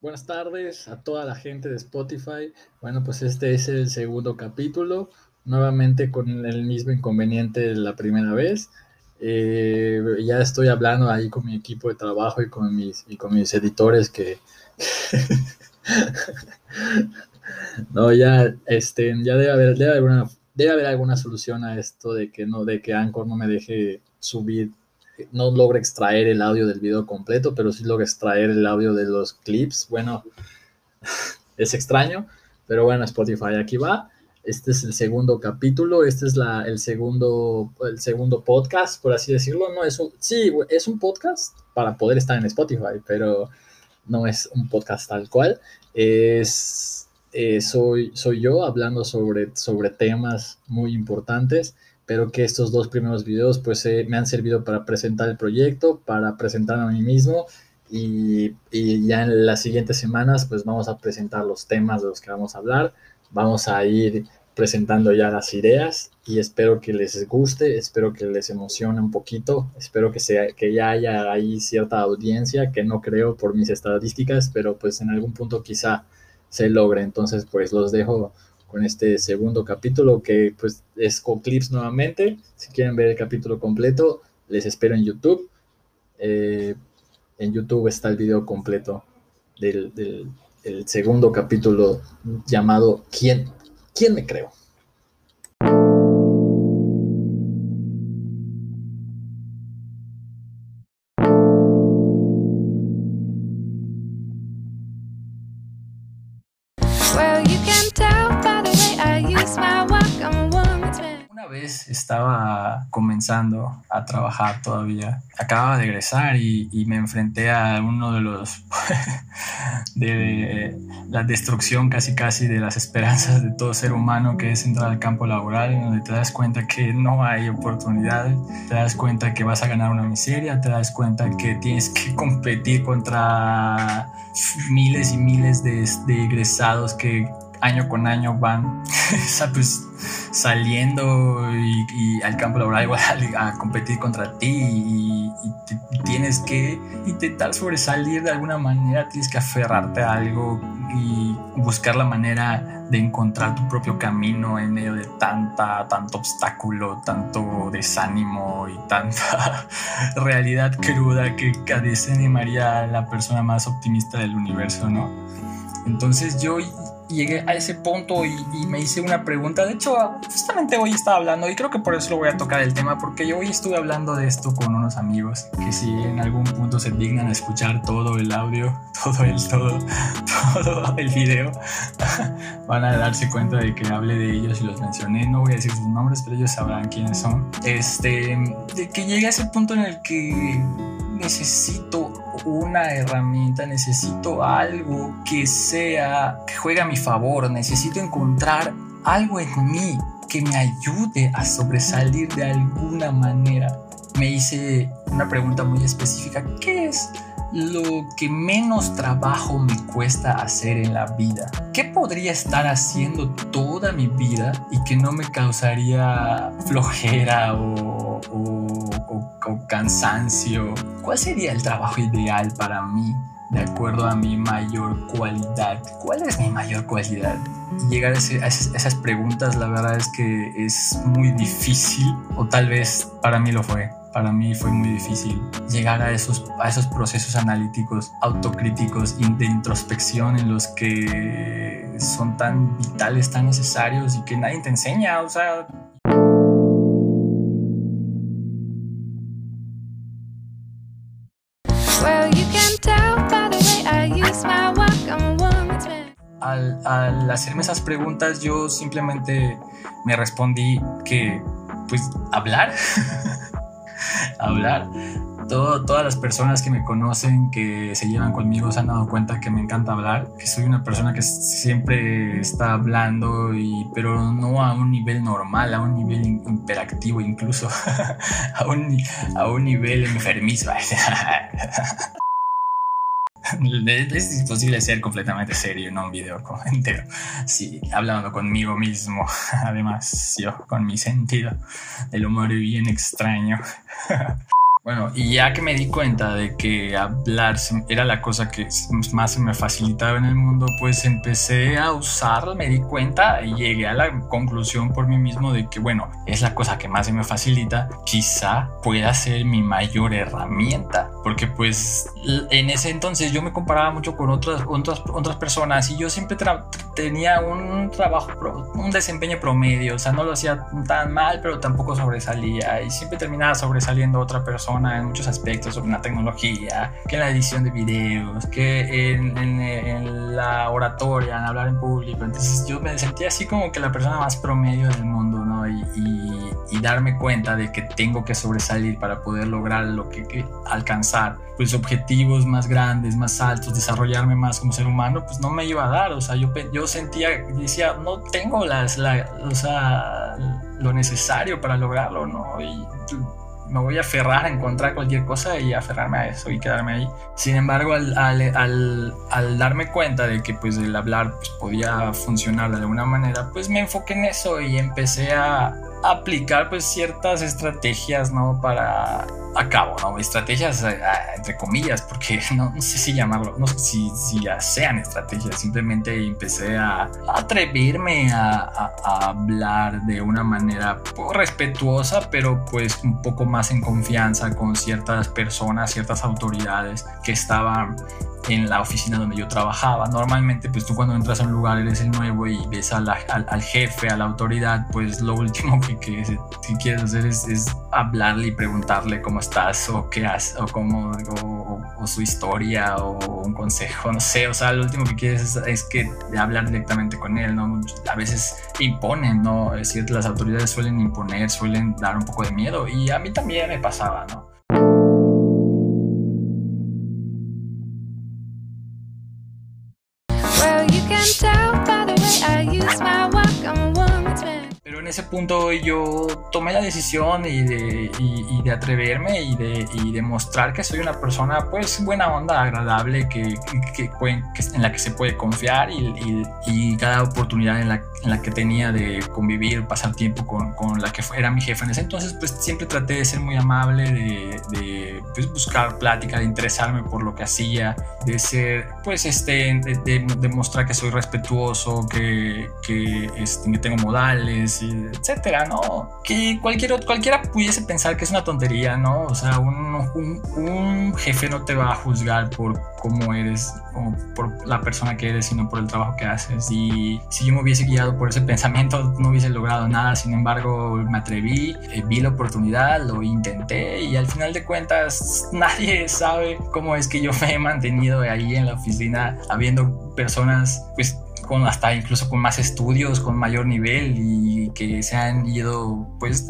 Buenas tardes a toda la gente de Spotify. Bueno, pues este es el segundo capítulo, nuevamente con el mismo inconveniente de la primera vez. Eh, ya estoy hablando ahí con mi equipo de trabajo y con mis, y con mis editores que... no, ya, este, ya debe haber, debe haber, una, debe haber alguna solución a esto de que no, de que Anchor no me deje subir no logra extraer el audio del video completo, pero sí logra extraer el audio de los clips. Bueno, es extraño, pero bueno, Spotify aquí va. Este es el segundo capítulo, este es la, el, segundo, el segundo podcast, por así decirlo. No es un, sí, es un podcast para poder estar en Spotify, pero no es un podcast tal cual. Es, eh, soy, soy yo hablando sobre, sobre temas muy importantes pero que estos dos primeros videos pues eh, me han servido para presentar el proyecto, para presentarme a mí mismo y, y, ya en las siguientes semanas pues vamos a presentar los temas de los que vamos a hablar, vamos a ir presentando ya las ideas y espero que les guste, espero que les emocione un poquito, espero que, sea, que ya haya ahí cierta audiencia, que no creo por mis estadísticas, pero pues en algún punto quizá se logre, entonces pues los dejo con este segundo capítulo que pues es con clips nuevamente. Si quieren ver el capítulo completo, les espero en YouTube. Eh, en YouTube está el video completo del, del, segundo capítulo llamado ¿Quién, ¿Quién me creo? Estaba comenzando a trabajar todavía. Acababa de egresar y, me enfrenté a uno de los de la destrucción casi casi de las esperanzas de todo ser humano que es entrar al campo laboral donde te das cuenta que no hay oportunidades, te das cuenta que vas a ganar una miseria, te das cuenta que tienes que competir contra miles y miles de egresados que año con año van pues, saliendo y, al campo laboral igual a, competir contra ti y, tienes que intentar sobresalir de alguna manera, tienes que aferrarte a algo y buscar la manera de encontrar tu propio camino en medio de tanta, tanto obstáculo, tanto desánimo y tanta realidad cruda que desanimaría a la persona más optimista del universo, ¿no? Entonces yo llegué a ese punto y, me hice una pregunta. De hecho, justamente hoy estaba hablando y creo que por eso lo voy a tocar el tema, porque yo hoy estuve hablando de esto con unos amigos que si en algún punto se dignan a escuchar todo el audio, todo el, todo, todo el video, van a darse cuenta de que hable de ellos y los mencioné. No voy a decir sus nombres, pero ellos sabrán quiénes son. Este, de que llegué a ese punto en el que necesito una herramienta, necesito algo que sea, que juegue a mi favor, necesito encontrar algo en mí que me ayude a sobresalir de alguna manera. Me hice una pregunta muy específica, ¿qué es lo que menos trabajo me cuesta hacer en la vida? ¿Qué podría estar haciendo toda mi vida y que no me causaría flojera o, o, cansancio? ¿Cuál sería el trabajo ideal para mí? de acuerdo a mi mayor cualidad. ¿Cuál es mi mayor cualidad? llegar a, esas preguntas, la verdad es que es muy difícil, o tal vez para mí lo fue para mí fue muy difícil llegar a esos, a esos procesos analíticos, autocríticos, de introspección en los que son tan vitales, tan necesarios y que nadie te enseña, o sea... Al, al hacerme esas preguntas yo simplemente me respondí que pues hablar hablar. Todo, todas las personas que me conocen, que se llevan conmigo, se han dado cuenta que me encanta hablar, que soy una persona que siempre está hablando, y, pero no a un nivel normal, a un nivel imperactivo incluso, a, un, a un nivel enfermizo. es imposible ser completamente serio en un video entero. Sí, hablando conmigo mismo. Además, yo con mi sentido del humor bien extraño. Bueno, y ya que me di cuenta de que hablar era la cosa que más se me facilitaba en el mundo, pues empecé a usar, me di cuenta y llegué a la conclusión por mí mismo de que, bueno, es la cosa que más se me facilita, quizá pueda ser mi mayor herramienta, porque pues en ese entonces yo me comparaba mucho con otras, otras, otras personas y yo siempre tenía un trabajo, un desempeño promedio, o sea, no lo hacía tan mal, pero tampoco sobresalía y siempre terminaba sobresaliendo otra persona en muchos aspectos sobre la tecnología, que en la edición de videos, que en, en, la oratoria, en hablar en público. Entonces yo me sentía así como que la persona más promedio del mundo, ¿no? Y, y, darme cuenta de que tengo que sobresalir para poder lograr lo que, que, alcanzar, pues objetivos más grandes, más altos, desarrollarme más como ser humano, pues no me iba a dar. O sea, yo, yo sentía, decía, no tengo las, la, o sea, lo necesario para lograrlo, ¿no? Y me voy a aferrar a encontrar cualquier cosa y aferrarme a eso y quedarme ahí. Sin embargo, al, al, al, darme cuenta de que pues el hablar pues, podía funcionar de alguna manera, pues me enfoqué en eso y empecé a, aplicar pues ciertas estrategias, ¿no? Para a cabo, ¿no? Estrategias eh, entre comillas, porque no, sé si llamarlo, no sé si, si ya sean estrategias, simplemente empecé a, atreverme a, hablar de una manera respetuosa, pero pues un poco más en confianza con ciertas personas, ciertas autoridades que estaban en la oficina donde yo trabajaba. Normalmente, pues tú cuando entras a un lugar eres el nuevo y ves al, al, jefe, a la autoridad, pues lo último que, que, quieres hacer es, hablarle y preguntarle cómo estás o qué haces o cómo o, su historia o un consejo, no sé. O sea, lo último que quieres es, que hablar directamente con él, ¿no? A veces imponen, ¿no? Es cierto, las autoridades suelen imponer, suelen dar un poco de miedo y a mí también me pasaba, ¿no? Punto yo tomé la decisión y de, y, de atreverme y de, y de, mostrar que soy una persona pues buena onda, agradable, que, que, en la que se puede confiar y, y cada oportunidad en la, en la, que tenía de convivir, pasar tiempo con, con, la que era mi jefa en ese entonces, pues siempre traté de ser muy amable, de, de pues, buscar plática, de interesarme por lo que hacía, de ser pues este, de, mostrar que soy respetuoso, que, que, este, que tengo modales y etcétera, ¿no? Que cualquier, cualquiera pudiese pensar que es una tontería, ¿no? O sea, un, un, jefe no te va a juzgar por cómo eres o por la persona que eres, sino por el trabajo que haces. Y si yo me hubiese guiado por ese pensamiento, no hubiese logrado nada. Sin embargo, me atreví, eh, vi la oportunidad, lo intenté y al final de cuentas nadie sabe cómo es que yo me he mantenido ahí en la oficina habiendo personas pues con hasta incluso con más estudios, con mayor nivel y que se han ido pues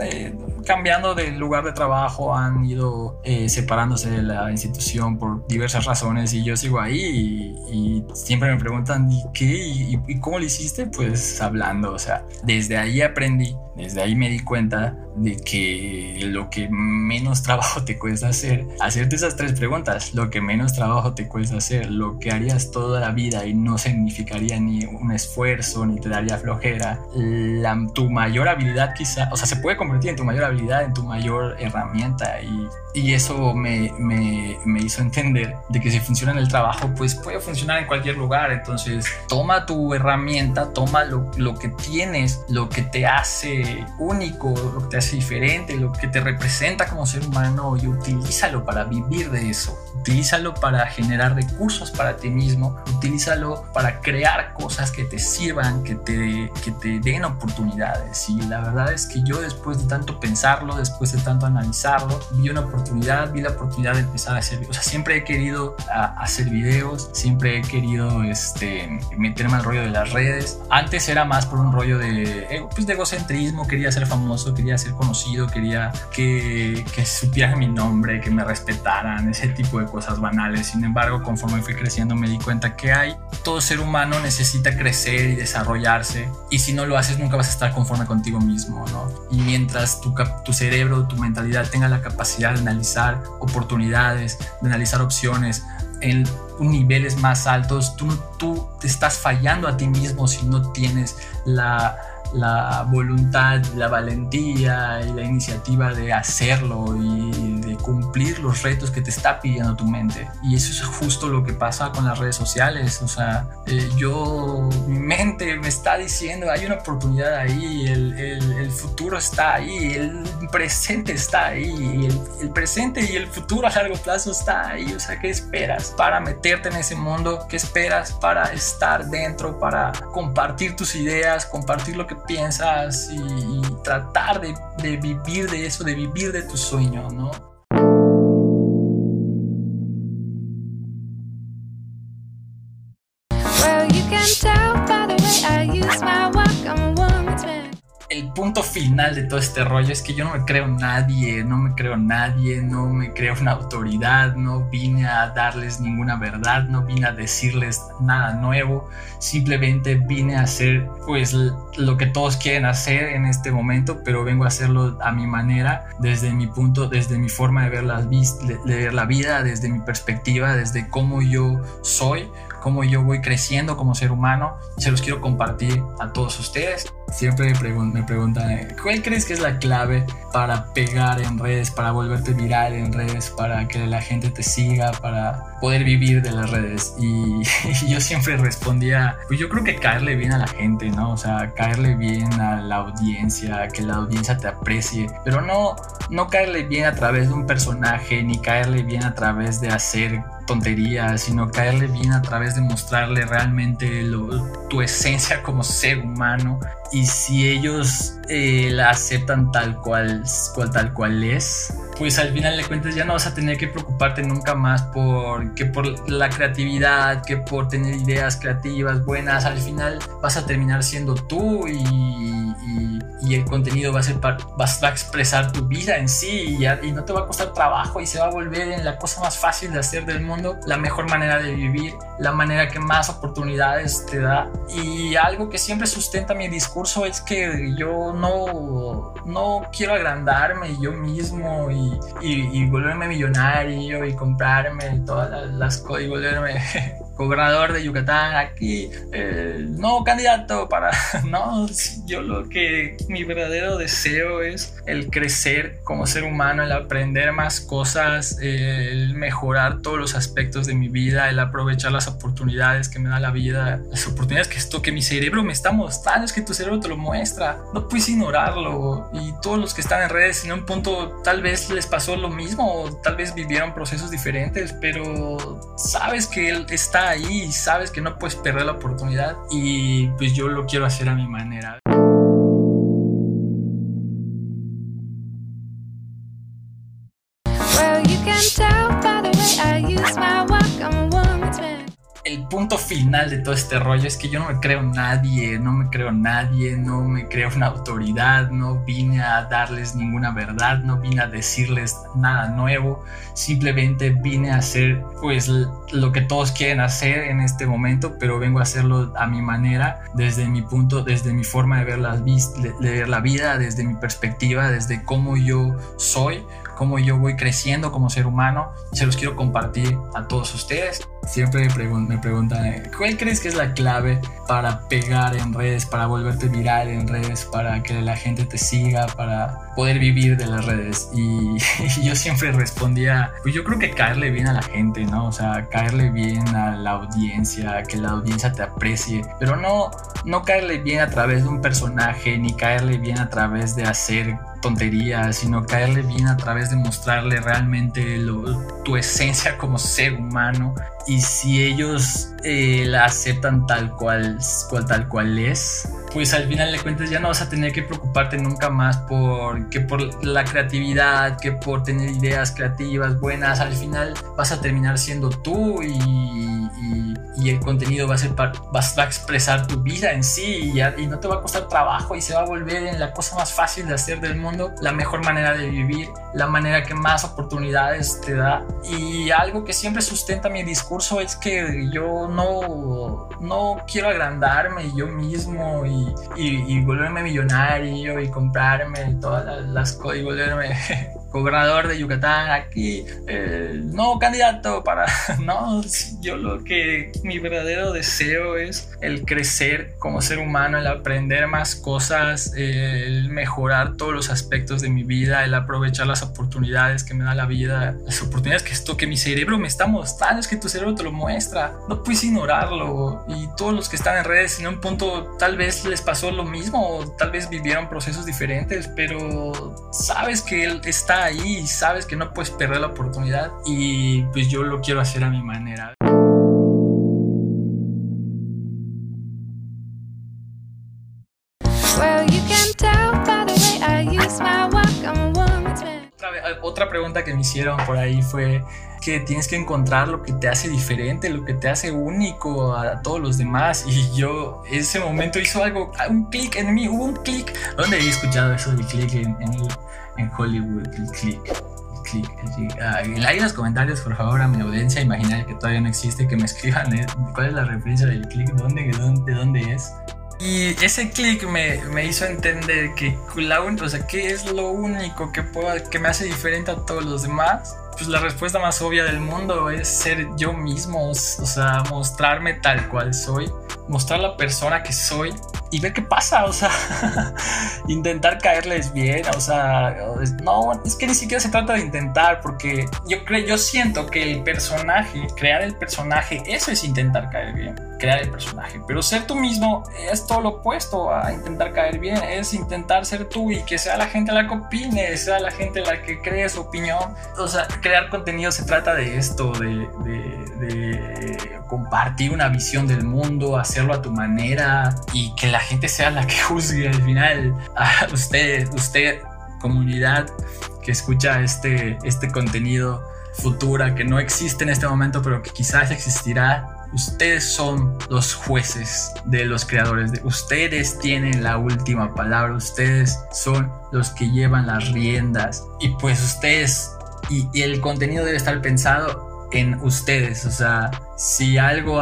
cambiando de lugar de trabajo, han ido eh, separándose de la institución por diversas razones y yo sigo ahí y, siempre me preguntan ¿y qué? ¿Y, ¿Y, cómo lo hiciste? Pues hablando, o sea, desde ahí aprendí, desde ahí me di cuenta de que lo que menos trabajo te cuesta hacer, hacerte esas tres preguntas, lo que menos trabajo te cuesta hacer, lo que harías toda la vida y no significaría ni un esfuerzo ni te daría flojera, la, tu mayor habilidad quizá, o sea, se puede convertir en tu mayor habilidad, en tu mayor herramienta y, y eso me, me, me, hizo entender de que si funciona en el trabajo, pues puede funcionar en cualquier lugar. Entonces, toma tu herramienta, toma lo, lo que tienes, lo que te hace único, lo que te hace diferente, lo que te representa como ser humano y utilízalo para vivir de eso. Utilízalo para generar recursos para ti mismo, utilízalo para crear cosas que te sirvan, que te, que te den oportunidades. Y la verdad es que yo después de tanto pensarlo, después de tanto analizarlo, vi una oportunidad, vi la oportunidad de empezar a hacer, o sea, siempre he querido hacer videos, siempre he querido este, meterme al rollo de las redes. Antes era más por un rollo de, eh, pues de egocentrismo, quería ser famoso, quería ser conocido, quería que, que supieran mi nombre, que me respetaran, ese tipo de cosas banales. Sin embargo, conforme fui creciendo me di cuenta que hay, todo ser humano necesita crecer y desarrollarse y si no lo haces nunca vas a estar conforme contigo mismo, ¿no? Y mientras tu, tu cerebro, tu mentalidad tenga la capacidad de analizar oportunidades, de analizar opciones, en niveles más altos, tú, tú te estás fallando a ti mismo si no tienes la la voluntad, la valentía y la iniciativa de hacerlo y de cumplir los retos que te está pidiendo tu mente. Y eso es justo lo que pasa con las redes sociales. O sea, eh, yo, mi mente me está diciendo, hay una oportunidad ahí, el, el, futuro está ahí, el presente está ahí, el, el presente y el futuro a largo plazo está ahí. O sea, ¿qué esperas para meterte en ese mundo? ¿Qué esperas para estar dentro, para compartir tus ideas, compartir lo que piensas y, tratar de, de, vivir de eso, de vivir de tu sueño, ¿no? El punto final de todo este rollo es que yo no me creo nadie, no me creo nadie, no me creo una autoridad, no vine a darles ninguna verdad, no vine a decirles nada nuevo, simplemente vine a hacer pues lo que todos quieren hacer en este momento, pero vengo a hacerlo a mi manera, desde mi punto, desde mi forma de ver, las, de ver la vida, desde mi perspectiva, desde cómo yo soy, cómo yo voy creciendo como ser humano se los quiero compartir a todos ustedes. Siempre me, preguntan, ¿cuál crees que es la clave para pegar en redes, para volverte viral en redes, para que la gente te siga, para poder vivir de las redes? Y, yo siempre respondía, pues yo creo que caerle bien a la gente, ¿no? O sea, caerle bien a la audiencia, que la audiencia te aprecie, pero no, no caerle bien a través de un personaje, ni caerle bien a través de hacer tonterías, sino caerle bien a través de mostrarle realmente tu esencia como ser humano si ellos eh, la aceptan tal cual, cual, tal cual es, pues al final de cuentas ya no vas a tener que preocuparte nunca más por que por la creatividad, que por tener ideas creativas buenas. Al final vas a terminar siendo tú y, y, el contenido va a ser vas a expresar tu vida en sí y, y, no te va a costar trabajo y se va a volver en la cosa más fácil de hacer del mundo, la mejor manera de vivir, la manera que más oportunidades te da y algo que siempre sustenta mi discurso es que yo no no quiero agrandarme yo mismo y y, volverme millonario y comprarme todas las, cosas y volverme gobernador de Yucatán, aquí, el nuevo candidato para... No, yo lo que mi verdadero deseo es el crecer como ser humano, el aprender más cosas, el mejorar todos los aspectos de mi vida, el aprovechar las oportunidades que me da la vida, las oportunidades que esto que mi cerebro me está mostrando, es que tu cerebro te lo muestra, no puedes ignorarlo y todos los que están en redes en un punto tal vez les pasó lo mismo o tal vez vivieron procesos diferentes, pero sabes que él está ahí y sabes que no puedes perder la oportunidad y pues yo lo quiero hacer a mi manera. Punto final de todo este rollo es que yo no me creo nadie, no me creo nadie, no me creo una autoridad, no vine a darles ninguna verdad, no vine a decirles nada nuevo, simplemente vine a hacer pues lo que todos quieren hacer en este momento, pero vengo a hacerlo a mi manera, desde mi punto, desde mi forma de ver, la vida, desde mi perspectiva, desde cómo yo soy, cómo yo voy creciendo como ser humano se los quiero compartir a todos ustedes. Siempre me, preguntan, ¿cuál crees que es la clave para pegar en redes, para volverte viral en redes, para que la gente te siga, para poder vivir de las redes? Y, yo siempre respondía, pues yo creo que caerle bien a la gente, ¿no? O sea, caerle bien a la audiencia, que la audiencia te aprecie, pero no, no caerle bien a través de un personaje, ni caerle bien a través de hacer tonterías, sino caerle bien a través de mostrarle realmente tu esencia como ser humano. Y si ellos eh, la aceptan tal cual, cual, tal cual es, pues al final de cuentas ya no vas a tener que preocuparte nunca más por que por la creatividad, que por tener ideas creativas buenas, al final vas a terminar siendo tú y, y, el contenido va a ser vas a expresar tu vida en sí y, y no te va a costar trabajo y se va a volver en la cosa más fácil de hacer del mundo, la mejor manera de vivir, la manera que más oportunidades te da. Y algo que siempre sustenta mi discurso es que yo no, no quiero agrandarme yo mismo y, volverme millonario y comprarme todas las, cosas y volverme gobernador de Yucatán, aquí, eh, no candidato para... No, yo lo que mi verdadero deseo es el crecer como ser humano, el aprender más cosas, el mejorar todos los aspectos de mi vida, el aprovechar las oportunidades que me da la vida, las oportunidades que esto que mi cerebro me está mostrando, es que tu cerebro te lo muestra, no puedes ignorarlo. Y todos los que están en redes en un punto tal vez les pasó lo mismo, tal vez vivieron procesos diferentes, pero sabes que él está ahí, sabes que no puedes perder la oportunidad y pues yo lo quiero hacer a mi manera. Otra pregunta que me hicieron por ahí fue que tienes que encontrar lo que te hace diferente, lo que te hace único a todos los demás. Y yo, ese momento hizo algo, un clic en mí, hubo un clic. ¿Dónde he escuchado eso del clic en, en, Hollywood? El clic. Click, ah, ahí en los comentarios, por favor, a mi audiencia imaginaria que todavía no existe, que me escriban eh, cuál es la referencia del clic, ¿dónde, de, dónde, de dónde es. Y ese clic me, me, hizo entender que la o sea, ¿qué es lo único que, puedo, que me hace diferente a todos los demás? Pues la respuesta más obvia del mundo es ser yo mismo, o sea, mostrarme tal cual soy, mostrar la persona que soy y ver qué pasa, o sea, intentar caerles bien, o sea, no, es que ni siquiera se trata de intentar, porque yo creo, yo siento que el personaje, crear el personaje, eso es intentar caer bien, crear el personaje, pero ser tú mismo es todo lo opuesto a intentar caer bien, es intentar ser tú y que sea la gente la que opine, sea la gente la que cree su opinión, o sea, crear contenido se trata de esto, de, de compartir una visión del mundo, hacerlo a tu manera y que la la gente sea la que juzgue al final. A usted, usted, comunidad que escucha este, este contenido futura que no existe en este momento, pero que quizás existirá. Ustedes son los jueces de los creadores. De, ustedes tienen la última palabra. Ustedes son los que llevan las riendas. Y pues ustedes y, y el contenido debe estar pensado en ustedes. O sea, si algo,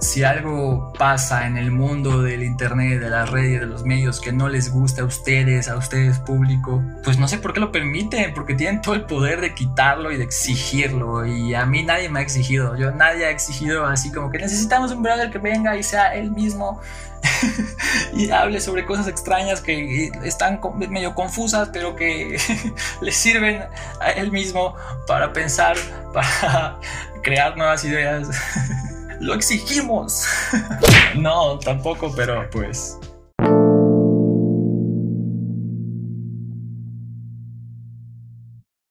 si algo pasa en el mundo del internet, de las redes, de los medios que no les gusta a ustedes, a ustedes público, pues no sé por qué lo permiten, porque tienen todo el poder de quitarlo y de exigirlo. Y a mí nadie me ha exigido. Yo nadie ha exigido así como que necesitamos un brother que venga y sea él mismo y hable sobre cosas extrañas que están medio confusas, pero que le sirven a él mismo para pensar, para crear nuevas ideas. Lo exigimos. no, tampoco, pero pues